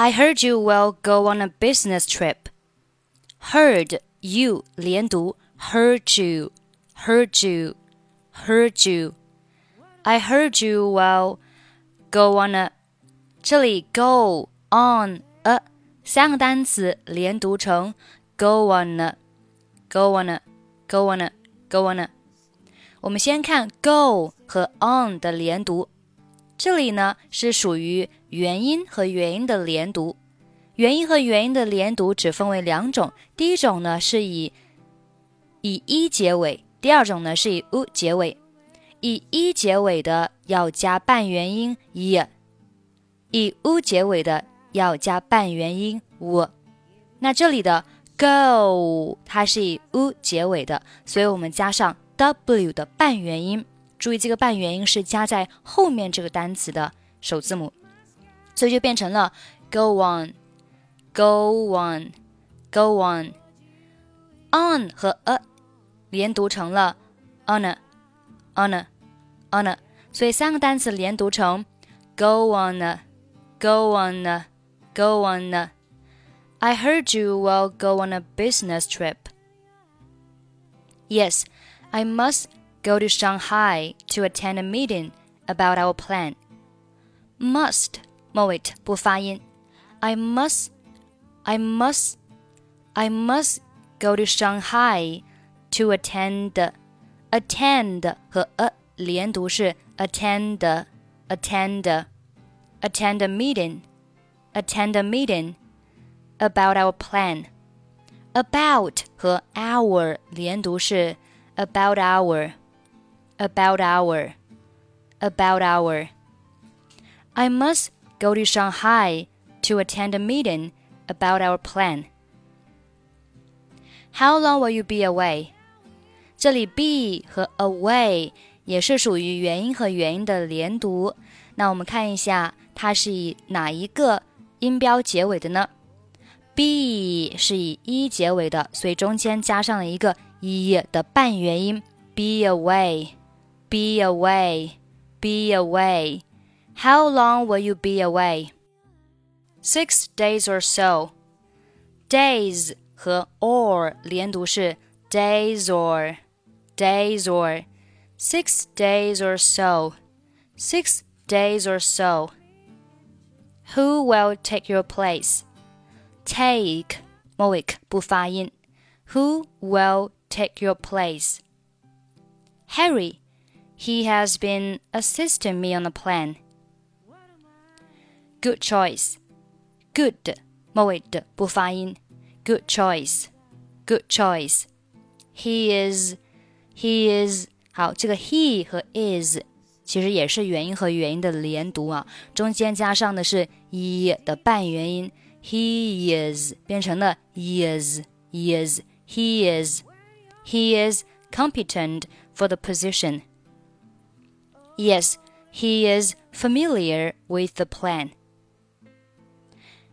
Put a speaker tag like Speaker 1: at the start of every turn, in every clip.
Speaker 1: I heard you will go on a business trip. Heard you 连读，heard you, heard you, heard you. I heard you will go on a 这里 go on a 三个单词连读成 go on a, go on a, go on a, go on a。我们先看 go 和 on 的连读， 这里呢是属于元音和元音的连读。元音和元音的连读只分为两种，第一种呢是以以一结尾，第二种呢是以 u 结尾。以一结尾的要加半元音 i，以 u 结尾的要加半元音 u。那这里的 go 它是以 u 结尾的，所以我们加上 w 的半元音。注意这个半元音是加在后面这个单词的首字母，所以就变成了 go on，go on，go on。on 和 a 连读成了 on，on，on，所以三个单词连读成 go on，go on，go on。I heard you will go on a business trip. Yes, I must go to Shanghai to attend a meeting about our plan. Must 末尾不发音。I must, I must, I must go to Shanghai to attend. Attend 和 a 连读是 attend, attend, attend a meeting, attend a meeting about our plan. About 和 our 连读是 about our about our, about our. I must go to Shanghai to attend a meeting about our plan. How long will you be away? 这里 be 和 away 也是属于元音和元音的连读。那我们看一下，它是以哪一个音标结尾的呢？be 是以一结尾的，所以中间加上了一个一的半元音，be away。 be away, be away. How long will you be away? Six days or so. Days 和 or 连读是 days or, days or. Six days or so. Six days or so. Who will take your place? Take 末尾不发音。Who will take your place? Harry he has been assisting me on the plan. Good choice. Good 末尾的不发音。Good choice. Good choice. He is. He is. 好，这个 he 和 is 其实也是元音和元音的连读啊，中间加上的是 e 的半元音。He is 变成了 is is. He is. He is competent for the position. Yes, he is familiar with the plan.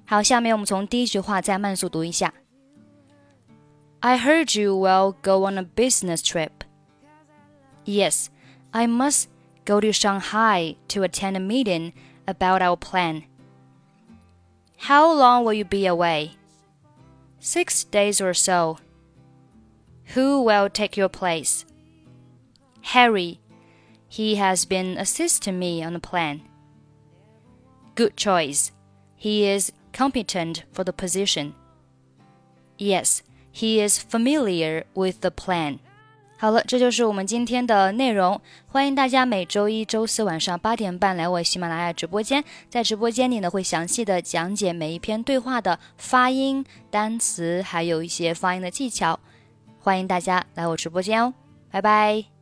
Speaker 1: 好，下面我们从第一句话再慢速读一下。I heard you will go on a business trip. Yes, I must go to Shanghai to attend a meeting about our plan. How long will you be away? Six days or so. Who will take your place? Harry, he has been assisting me on the plan. Good choice. He is competent for the position. Yes, he is familiar with the plan. 好了，这就是我们今天的内容。欢迎大家每周一、周四晚上八点半来我喜马拉雅直播间，在直播间里呢会详细的讲解每一篇对话的发音、单词，还有一些发音的技巧。欢迎大家来我直播间哦，拜拜。